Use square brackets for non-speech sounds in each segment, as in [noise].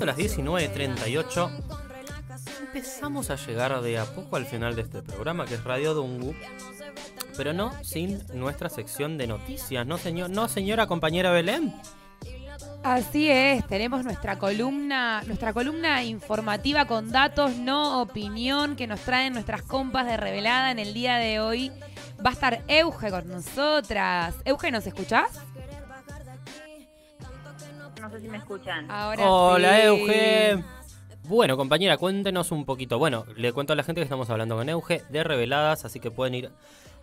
A las 19.38 empezamos a llegar de a poco al final de este programa que es Radio Dungu, pero no sin nuestra sección de noticias, ¿no, señor? ¿No, señora compañera Belén? Así es, tenemos nuestra columna, nuestra columna informativa con datos, no opinión, que nos traen nuestras compas de revelada en el día de hoy. Va a estar Euge con nosotras. Euge, ¿nos escuchás? Sé si me escuchan. Ahora Hola, sí. Euge. Bueno, compañera, cuéntenos un poquito. Bueno, le cuento a la gente que estamos hablando con Euge de Reveladas, así que pueden ir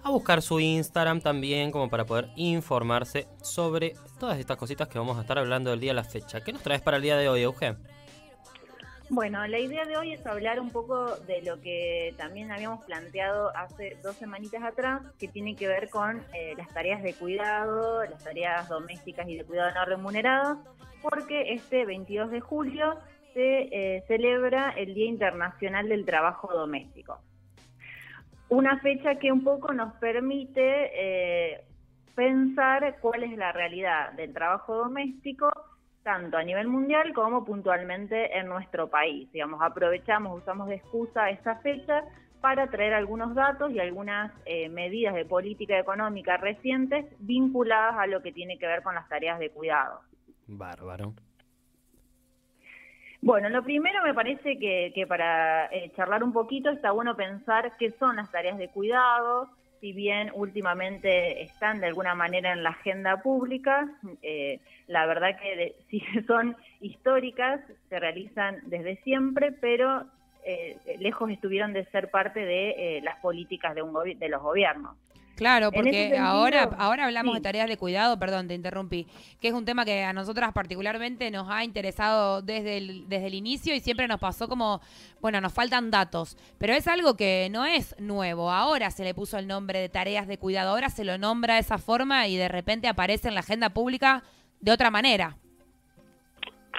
a buscar su Instagram también como para poder informarse sobre todas estas cositas que vamos a estar hablando del día a la fecha. ¿Qué nos traes para el día de hoy, Euge? Bueno, la idea de hoy es hablar un poco de lo que también habíamos planteado hace dos semanitas atrás, que tiene que ver con eh, las tareas de cuidado, las tareas domésticas y de cuidado no remuneradas, porque este 22 de julio se eh, celebra el Día Internacional del Trabajo Doméstico. Una fecha que un poco nos permite eh, pensar cuál es la realidad del trabajo doméstico, tanto a nivel mundial como puntualmente en nuestro país. Digamos, aprovechamos, usamos de excusa esta fecha para traer algunos datos y algunas eh, medidas de política económica recientes vinculadas a lo que tiene que ver con las tareas de cuidado. Bárbaro. Bueno, lo primero me parece que, que para eh, charlar un poquito está bueno pensar qué son las tareas de cuidado, si bien últimamente están de alguna manera en la agenda pública, eh, la verdad que de- [laughs] si son históricas, se realizan desde siempre, pero eh, lejos estuvieron de ser parte de eh, las políticas de, un de los gobiernos. Claro, porque sentido, ahora, ahora hablamos sí. de tareas de cuidado, perdón, te interrumpí, que es un tema que a nosotras particularmente nos ha interesado desde el, desde el inicio y siempre nos pasó como, bueno, nos faltan datos, pero es algo que no es nuevo, ahora se le puso el nombre de tareas de cuidado, ahora se lo nombra de esa forma y de repente aparece en la agenda pública de otra manera.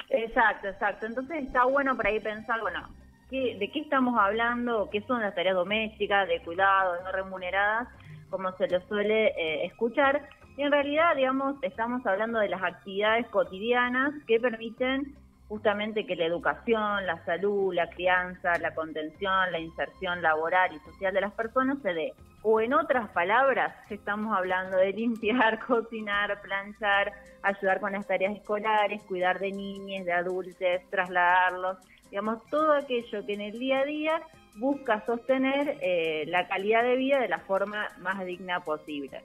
Exacto, exacto. Entonces está bueno para ahí pensar, bueno, ¿qué, ¿de qué estamos hablando? ¿Qué son las tareas domésticas, de cuidado, no remuneradas? Como se lo suele eh, escuchar. Y en realidad, digamos, estamos hablando de las actividades cotidianas que permiten justamente que la educación, la salud, la crianza, la contención, la inserción laboral y social de las personas se dé. O en otras palabras, estamos hablando de [laughs] limpiar, cocinar, planchar, ayudar con las tareas escolares, cuidar de niños, de adultos, trasladarlos, digamos, todo aquello que en el día a día busca sostener eh, la calidad de vida de la forma más digna posible.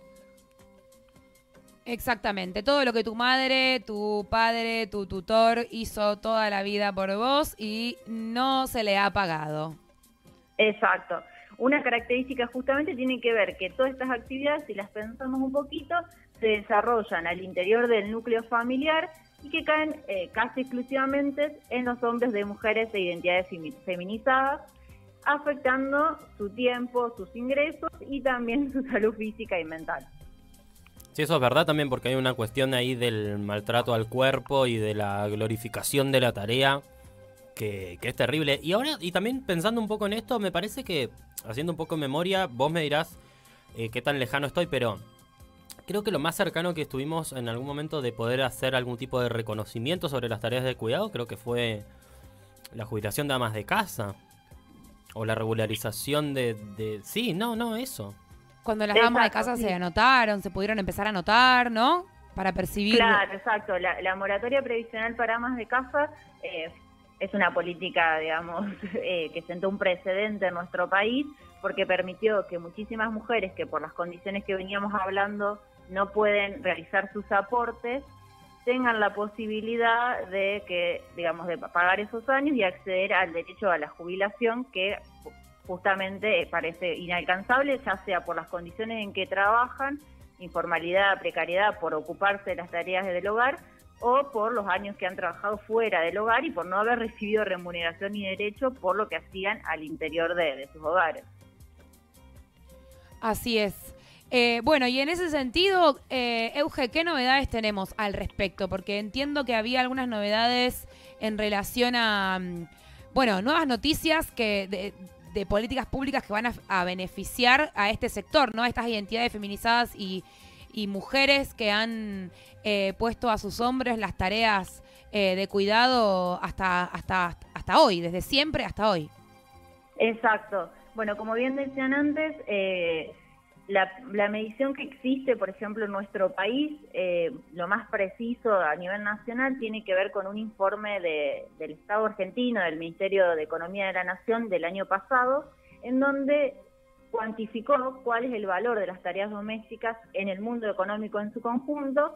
Exactamente, todo lo que tu madre, tu padre, tu tutor hizo toda la vida por vos y no se le ha pagado. Exacto. Una característica justamente tiene que ver que todas estas actividades, si las pensamos un poquito, se desarrollan al interior del núcleo familiar y que caen eh, casi exclusivamente en los hombres de mujeres de identidades femi- feminizadas, afectando su tiempo, sus ingresos y también su salud física y mental. Sí, eso es verdad también porque hay una cuestión ahí del maltrato al cuerpo y de la glorificación de la tarea que, es terrible. Y ahora, y también pensando un poco en esto, me parece que, haciendo un poco de memoria, vos me dirás eh, qué tan lejano estoy, pero creo que lo más cercano que estuvimos en algún momento de poder hacer algún tipo de reconocimiento sobre las tareas de cuidado, creo que fue la jubilación de amas de casa. O la regularización de... de... Sí, no, no, eso. Cuando las damas de casa sí. se anotaron, se pudieron empezar a anotar, ¿no? Para percibir. Claro, exacto. La, la moratoria previsional para amas de casa eh, es una política, digamos, [laughs] eh, que sentó un precedente en nuestro país porque permitió que muchísimas mujeres que por las condiciones que veníamos hablando no pueden realizar sus aportes tengan la posibilidad de que, digamos, de pagar esos años y acceder al derecho a la jubilación que ju- justamente parece inalcanzable, ya sea por las condiciones en que trabajan, informalidad, precariedad, por ocuparse de las tareas del hogar o por los años que han trabajado fuera del hogar y por no haber recibido remuneración ni derecho por lo que hacían al interior de, de sus hogares. Así es. Eh, bueno, y en ese sentido, eh, Euge, ¿qué novedades tenemos al respecto? Porque entiendo que había algunas novedades en relación a, mm, bueno, nuevas noticias que de, políticas públicas que van a, beneficiar a este sector, ¿no? A estas identidades feminizadas y, y mujeres que han eh, puesto a sus hombres las tareas eh, de cuidado hasta, hasta, hasta hoy, desde siempre hasta hoy. Exacto. Bueno, como bien decían antes, eh, la, medición que existe, por ejemplo, en nuestro país, eh, lo más preciso a nivel nacional, tiene que ver con un informe del Estado argentino, del Ministerio de Economía de la Nación del año pasado, en donde cuantificó cuál es el valor de las tareas domésticas en el mundo económico en su conjunto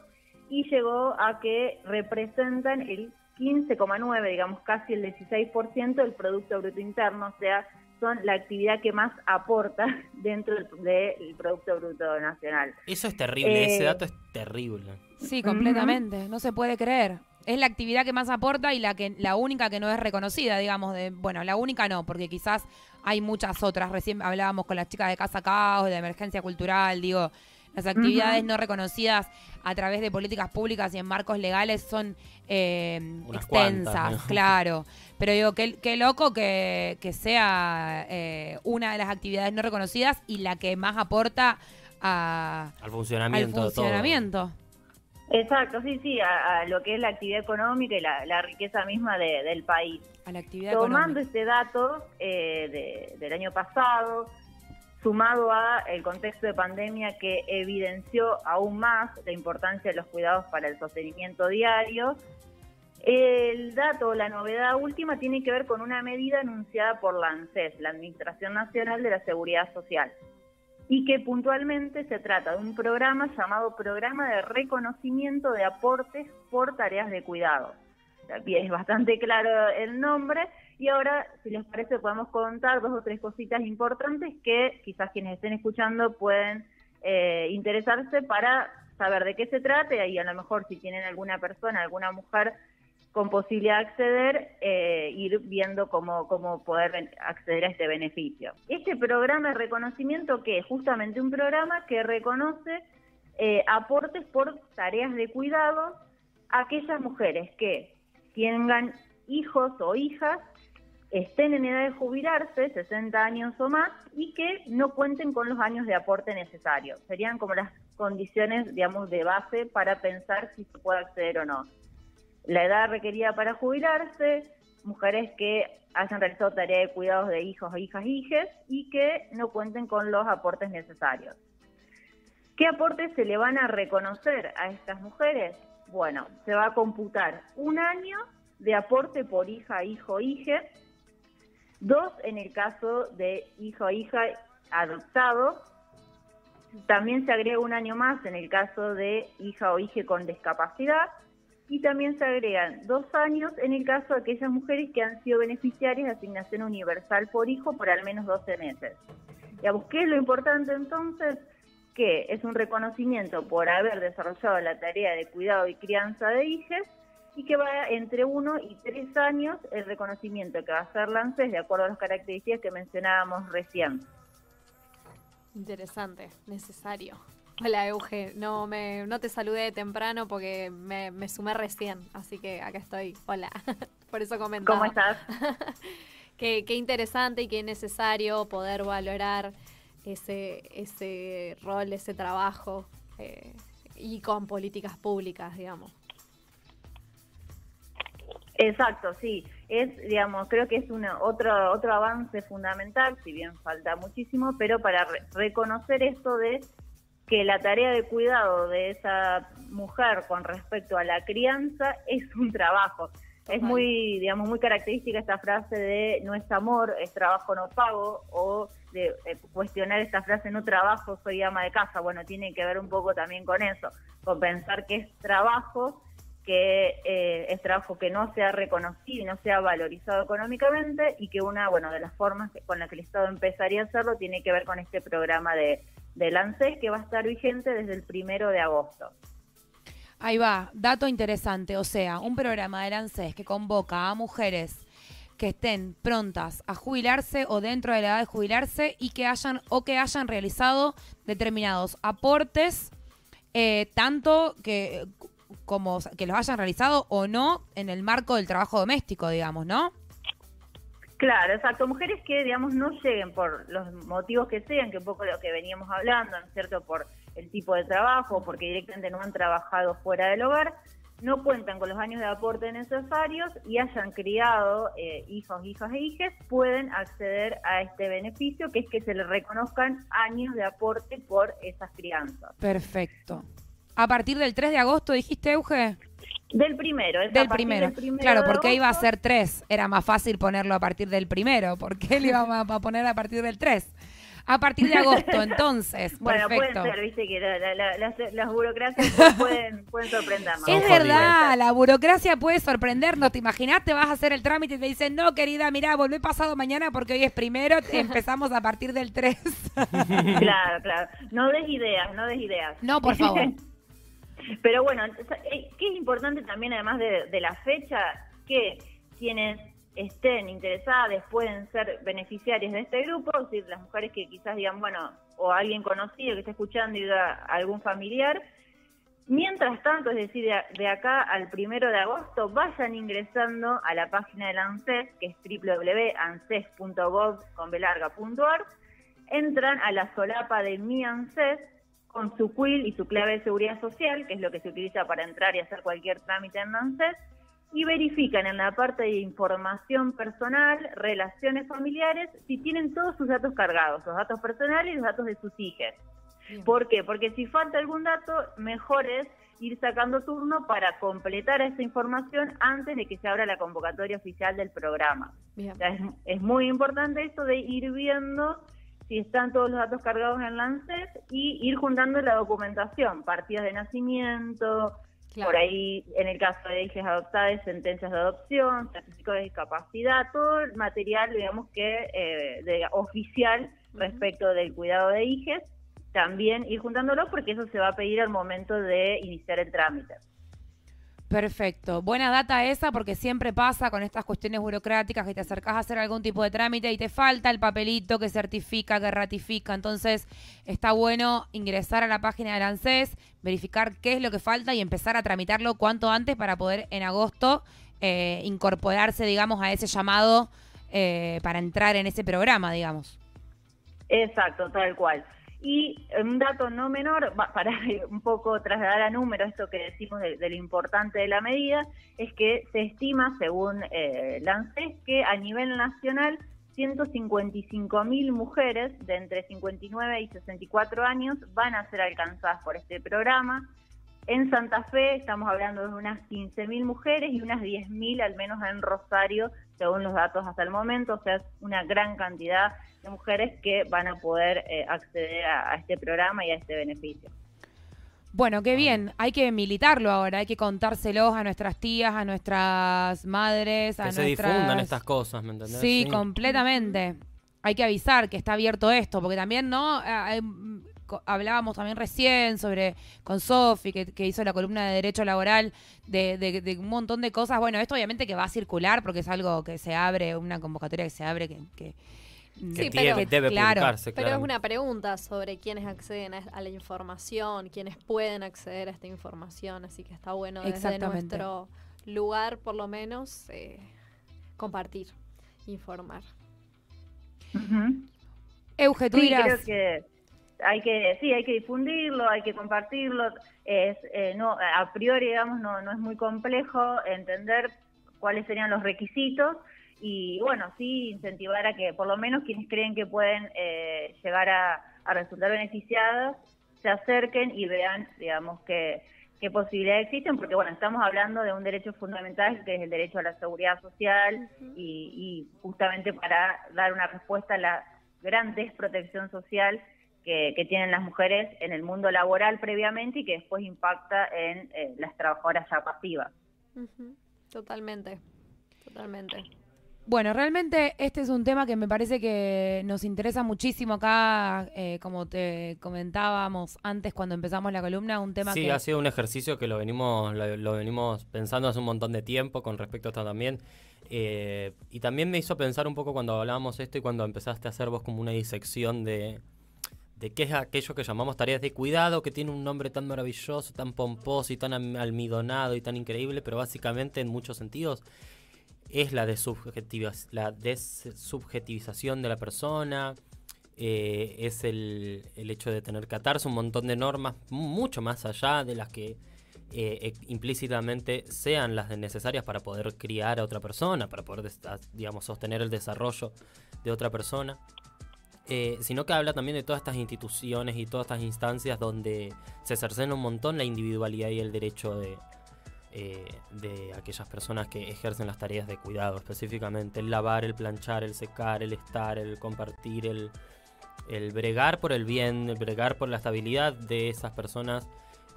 y llegó a que representan el 15,9, digamos casi el 16% del Producto Bruto Interno, o sea, son la actividad que más aporta [laughs] dentro del, Producto Bruto Nacional. Eso es terrible, ese eh, dato es terrible. Sí, completamente, no se puede creer. Es la actividad que más aporta y la que la única que no es reconocida, digamos, de bueno, la única no, porque quizás hay muchas otras. Recién hablábamos con las chicas de Casa Caos, de Emergencia Cultural, digo, las actividades no reconocidas a través de políticas públicas y en marcos legales son eh, extensas, claro. Pero digo, qué, qué loco que, sea eh, una de las actividades no reconocidas y la que más aporta a, al funcionamiento. Al funcionamiento. Exacto, sí, sí, a, lo que es la actividad económica y la, riqueza misma del país. A la actividad Tomando este dato eh, del año pasado, sumado a el contexto de pandemia que evidenció aún más la importancia de los cuidados para el sostenimiento diario. El dato, la novedad última, tiene que ver con una medida anunciada por la ANSES, la Administración Nacional de la Seguridad Social, y que puntualmente se trata de un programa llamado Programa de Reconocimiento de Aportes por Tareas de Cuidado. Es bastante claro el nombre y ahora, si les parece, podemos contar dos o tres cositas importantes que quizás quienes estén escuchando pueden eh, interesarse para saber de qué se trata y a lo mejor si tienen alguna persona, alguna mujer con posibilidad de acceder, eh, ir viendo cómo, cómo poder acceder a este beneficio. Este programa de reconocimiento, que es justamente un programa que reconoce eh, aportes por tareas de cuidado a aquellas mujeres que tengan hijos o hijas estén en edad de jubilarse, 60 años o más, y que no cuenten con los años de aporte necesarios. Serían como las condiciones, digamos, de base para pensar si se puede acceder o no. La edad requerida para jubilarse, mujeres que hayan realizado tarea de cuidados de hijos hijas hijes y que no cuenten con los aportes necesarios. ¿Qué aportes se le van a reconocer a estas mujeres? Bueno, se va a computar un año de aporte por hija, hijo, hije, dos en el caso de hijo o hija adoptado, también se agrega un año más en el caso de hija o hija con discapacidad y también se agregan dos años en el caso de aquellas mujeres que han sido beneficiarias de asignación universal por hijo por al menos 12 meses. Digamos, ¿qué es lo importante entonces? Que es un reconocimiento por haber desarrollado la tarea de cuidado y crianza de hijos y que va entre uno y tres años el reconocimiento que va a hacer Lances de acuerdo a las características que mencionábamos recién. Interesante, necesario. Hola Euge, no, me, no te saludé temprano porque me, me sumé recién, así que acá estoy. Hola, [laughs] por eso comentaba. ¿Cómo estás? [laughs] qué, qué interesante y qué necesario poder valorar ese, ese rol, ese trabajo eh, y con políticas públicas, digamos. Exacto, sí. Es, digamos, creo que es una, otro, otro avance fundamental, si bien falta muchísimo, pero para reconocer esto de que la tarea de cuidado de esa mujer con respecto a la crianza es un trabajo. Es muy, digamos, muy característica esta frase de no es amor, es trabajo no pago, o de cuestionar esta frase no trabajo, soy ama de casa. Bueno, tiene que ver un poco también con eso, con pensar que es trabajo que eh, es trabajo que no sea reconocido y no sea valorizado económicamente y que una bueno de las formas con las que el Estado empezaría a hacerlo tiene que ver con este programa de, de ANSES que va a estar vigente desde el primero de agosto. Ahí va, dato interesante, o sea, un programa del ANSES que convoca a mujeres que estén prontas a jubilarse o dentro de la edad de jubilarse y que hayan o que hayan realizado determinados aportes eh, tanto que como que los hayan realizado o no en el marco del trabajo doméstico, digamos, ¿no? Claro, exacto. Mujeres que, digamos, no lleguen por los motivos que sean, que un poco lo que veníamos hablando, ¿no es cierto? Por el tipo de trabajo, porque directamente no han trabajado fuera del hogar, no cuentan con los años de aporte necesarios y hayan criado eh, hijos, hijas e hijas, pueden acceder a este beneficio, que es que se les reconozcan años de aporte por esas crianzas. Perfecto. A partir del 3 de agosto, dijiste, Euge. Del primero, es Del primero. del primero Claro, porque iba a agosto. ser 3. Era más fácil ponerlo a partir del primero. ¿Por qué le íbamos a poner a partir del 3? A partir de agosto, [laughs] entonces. Bueno, Perfecto. puede ser, viste que la- la- la- las, las burocracias [laughs] pueden, pueden sorprendernos. Es verdad, la burocracia puede sorprendernos. ¿Te imaginas? Te vas a hacer el trámite y te dicen, no, querida, mirá, volvé pasado mañana porque hoy es primero, [laughs] empezamos a partir del 3. Claro, claro. No des ideas, no des ideas. No, por favor. Pero bueno, eh, ¿qué es importante también además de, la fecha? Que quienes estén interesadas pueden ser beneficiarias de este grupo, es decir, las mujeres que quizás digan, bueno, o alguien conocido que esté escuchando y algún familiar. Mientras tanto, es decir, de, de acá al primero de agosto, vayan ingresando a la página del ANSES, que es www.anses.gov.ar, entran a la solapa de Mi ANSES con su quill y su clave de seguridad social, que es lo que se utiliza para entrar y hacer cualquier trámite en ANSES, y verifican en la parte de información personal, relaciones familiares, si tienen todos sus datos cargados, los datos personales y los datos de sus hijas. ¿Por qué? Porque si falta algún dato, mejor es ir sacando turno para completar esa información antes de que se abra la convocatoria oficial del programa. Bien. O sea, es, es muy importante esto de ir viendo si están todos los datos cargados en Lancet y ir juntando la documentación, partidas de nacimiento, Claro. por ahí en el caso de hijas adoptadas, sentencias de adopción, certificado de discapacidad, todo el material, digamos que eh, de, oficial respecto del cuidado de hijas, también ir juntándolo porque eso se va a pedir al momento de iniciar el trámite. Perfecto. Buena data esa porque siempre pasa con estas cuestiones burocráticas que te acercás a hacer algún tipo de trámite y te falta el papelito que certifica, que ratifica. Entonces está bueno ingresar a la página del ANSES, verificar qué es lo que falta y empezar a tramitarlo cuanto antes para poder en agosto eh, incorporarse, digamos, a ese llamado eh, para entrar en ese programa, digamos. Exacto, tal cual. Y un dato no menor, para [laughs] un poco trasladar a número esto que decimos de, lo importante de la medida, es que se estima, según eh, que a nivel nacional 155 mil mujeres de entre 59 y 64 años van a ser alcanzadas por este programa. En Santa Fe estamos hablando de unas 15 mil mujeres y unas 10 mil al menos en Rosario, según los datos hasta el momento, o sea, es una gran cantidad de mujeres que van a poder eh, acceder a, a este programa y a este beneficio. Bueno, qué bien. Hay que militarlo ahora, hay que contárselos a nuestras tías, a nuestras madres, a Que se difundan estas cosas, ¿me entendés? Sí, completamente. Hay que avisar que está abierto esto, porque también, ¿no? Hay, co- hablábamos también recién sobre con Sofi, que, que hizo la columna de Derecho Laboral, de, de- de un montón de cosas. Bueno, esto obviamente que va a circular, porque es algo que se abre, una convocatoria que se abre, que... que Que Sí, tiene- pero- debe claro. publicarse, Pero es una pregunta sobre quiénes acceden a, la información, quiénes pueden acceder a esta información, así que está bueno desde nuestro lugar, por lo menos, eh, compartir, informar. Euge, tú Sí, dirás... creo que hay que, sí, hay que difundirlo, hay que compartirlo. Es, eh, no, a priori, digamos, no, no es muy complejo entender cuáles serían los requisitos y, bueno, sí incentivar a que por lo menos quienes creen que pueden eh, llegar a, a resultar beneficiadas se acerquen y vean, digamos, que qué posibilidades existen, porque bueno, estamos hablando de un derecho fundamental que es el derecho a la seguridad social y, y justamente para dar una respuesta a la gran desprotección social que, que tienen las mujeres en el mundo laboral previamente y que después impacta en eh, las trabajadoras ya pasivas. Totalmente, totalmente. Bueno, realmente este es un tema que me parece que nos interesa muchísimo acá, eh, como te comentábamos antes cuando empezamos la columna, un tema Sí, que... ha sido un ejercicio que lo venimos, lo, lo venimos pensando hace un montón de tiempo con respecto a esto también. Eh, y también me hizo pensar un poco cuando hablábamos esto y cuando empezaste a hacer vos como una disección de, de qué es aquello que llamamos tareas de cuidado, que tiene un nombre tan maravilloso, tan pomposo y tan almidonado y tan increíble, pero básicamente en muchos sentidos es la, la desubjetivización de la persona, eh, es el, el hecho de tener que atarse un montón de normas mucho más allá de las que eh, implícitamente sean las necesarias para poder criar a otra persona, para poder, digamos, sostener el desarrollo de otra persona. Eh, sino que habla también de todas estas instituciones y todas estas instancias donde se cercena un montón la individualidad y el derecho de, eh, de aquellas personas que ejercen las tareas de cuidado, específicamente el lavar, el planchar, el secar, el estar, el compartir, el, el bregar por el bien, el bregar por la estabilidad de esas personas.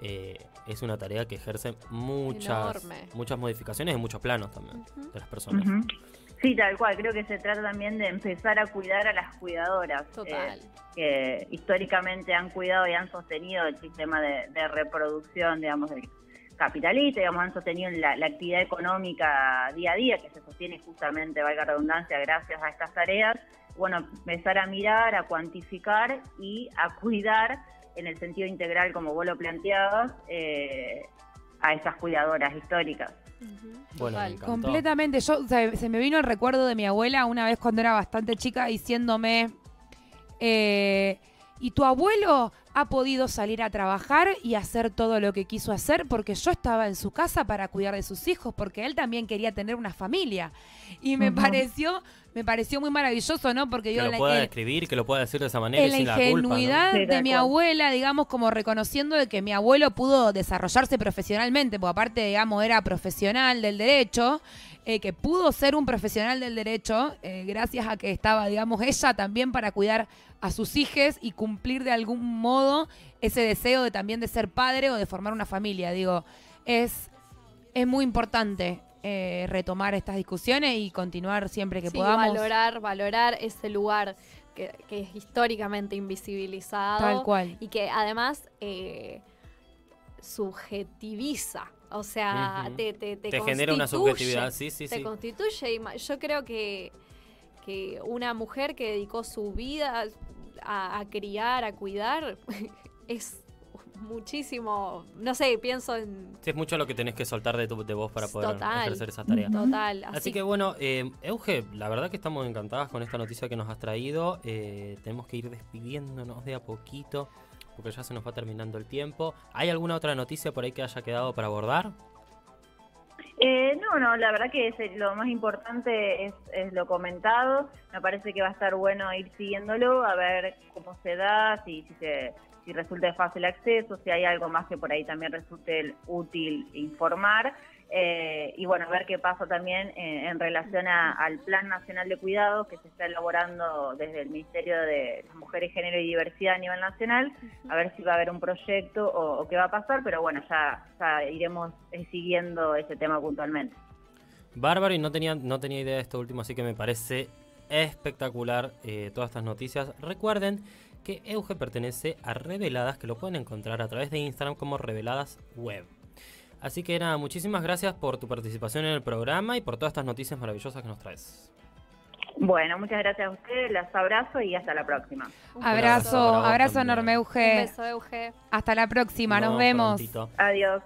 eh, es una tarea que ejerce muchas, Enorme. muchas modificaciones en muchos planos también de las personas. Sí, tal cual. Creo que se trata también de empezar a cuidar a las cuidadoras. Total. eh, que históricamente han cuidado y han sostenido el sistema de, de reproducción, digamos, del capitalista, digamos, han sostenido la, la actividad económica día a día, que se sostiene justamente, valga la redundancia, gracias a estas tareas. Bueno, empezar a mirar, a cuantificar y a cuidar en el sentido integral, como vos lo planteabas, eh, a esas cuidadoras históricas. Bueno, me total. encantó. Completamente. Yo, o sea, se me vino el recuerdo de mi abuela una vez cuando era bastante chica diciéndome, eh, y tu abuelo ha podido salir a trabajar y hacer todo lo que quiso hacer porque yo estaba en su casa para cuidar de sus hijos, porque él también quería tener una familia. Y me pareció, me pareció muy maravilloso, ¿no? Porque Que yo lo la- pueda describir, que lo pueda decir de esa manera en la la culpa. ¿no? ingenuidad de mi abuela, digamos, como reconociendo de que mi abuelo pudo desarrollarse profesionalmente, porque aparte, digamos, era profesional del derecho, eh, que pudo ser un profesional del derecho, eh, gracias a que estaba, digamos, ella también para cuidar a sus hijos y cumplir de algún modo ese deseo de también de ser padre o de formar una familia. Digo, es, es muy importante eh, retomar estas discusiones y continuar siempre que Sí, podamos. valorar, valorar ese lugar que, que es históricamente invisibilizado. Tal cual. Y que además eh, subjetiviza. O sea, te, te, te Te genera una subjetividad, sí, sí, Te sí. constituye. y yo creo que, que una mujer que dedicó su vida a, a criar, a cuidar, [laughs] es muchísimo. No sé, pienso en. Sí, es mucho lo que tenés que soltar de, tu, de vos para poder Total. ejercer esa tarea. Total. Así, Así, que bueno, eh, Euge, la verdad que estamos encantadas con esta noticia que nos has traído. Eh, tenemos que ir despidiéndonos de a poquito porque ya se nos va terminando el tiempo. ¿Hay alguna otra noticia por ahí que haya quedado para abordar? Eh, no, no, la verdad que es, lo más importante es, lo comentado. Me parece que va a estar bueno ir siguiéndolo, a ver cómo se da, si, si, se, si resulta fácil acceso, si hay algo más que por ahí también resulte útil informar. Eh, y bueno, ver qué pasa también en, en relación al Plan Nacional de Cuidados que se está elaborando desde el Ministerio de las Mujeres, Género y Diversidad a nivel nacional, a ver si va a haber un proyecto o, qué va a pasar, pero bueno, ya, iremos eh, siguiendo ese tema puntualmente. Bárbaro, y no tenía, no tenía idea de esto último, así que me parece espectacular eh, todas estas noticias. Recuerden que Euge pertenece a Reveladas, que lo pueden encontrar a través de Instagram como Reveladas Web. Así que nada, muchísimas gracias por tu participación en el programa y por todas estas noticias maravillosas que nos traes. Bueno, muchas gracias a ustedes, las abrazo y hasta la próxima. un Abrazo, abrazo enorme, Un Euge. beso, Euge. Hasta la próxima, nos Nos vemos. prontito. Adiós.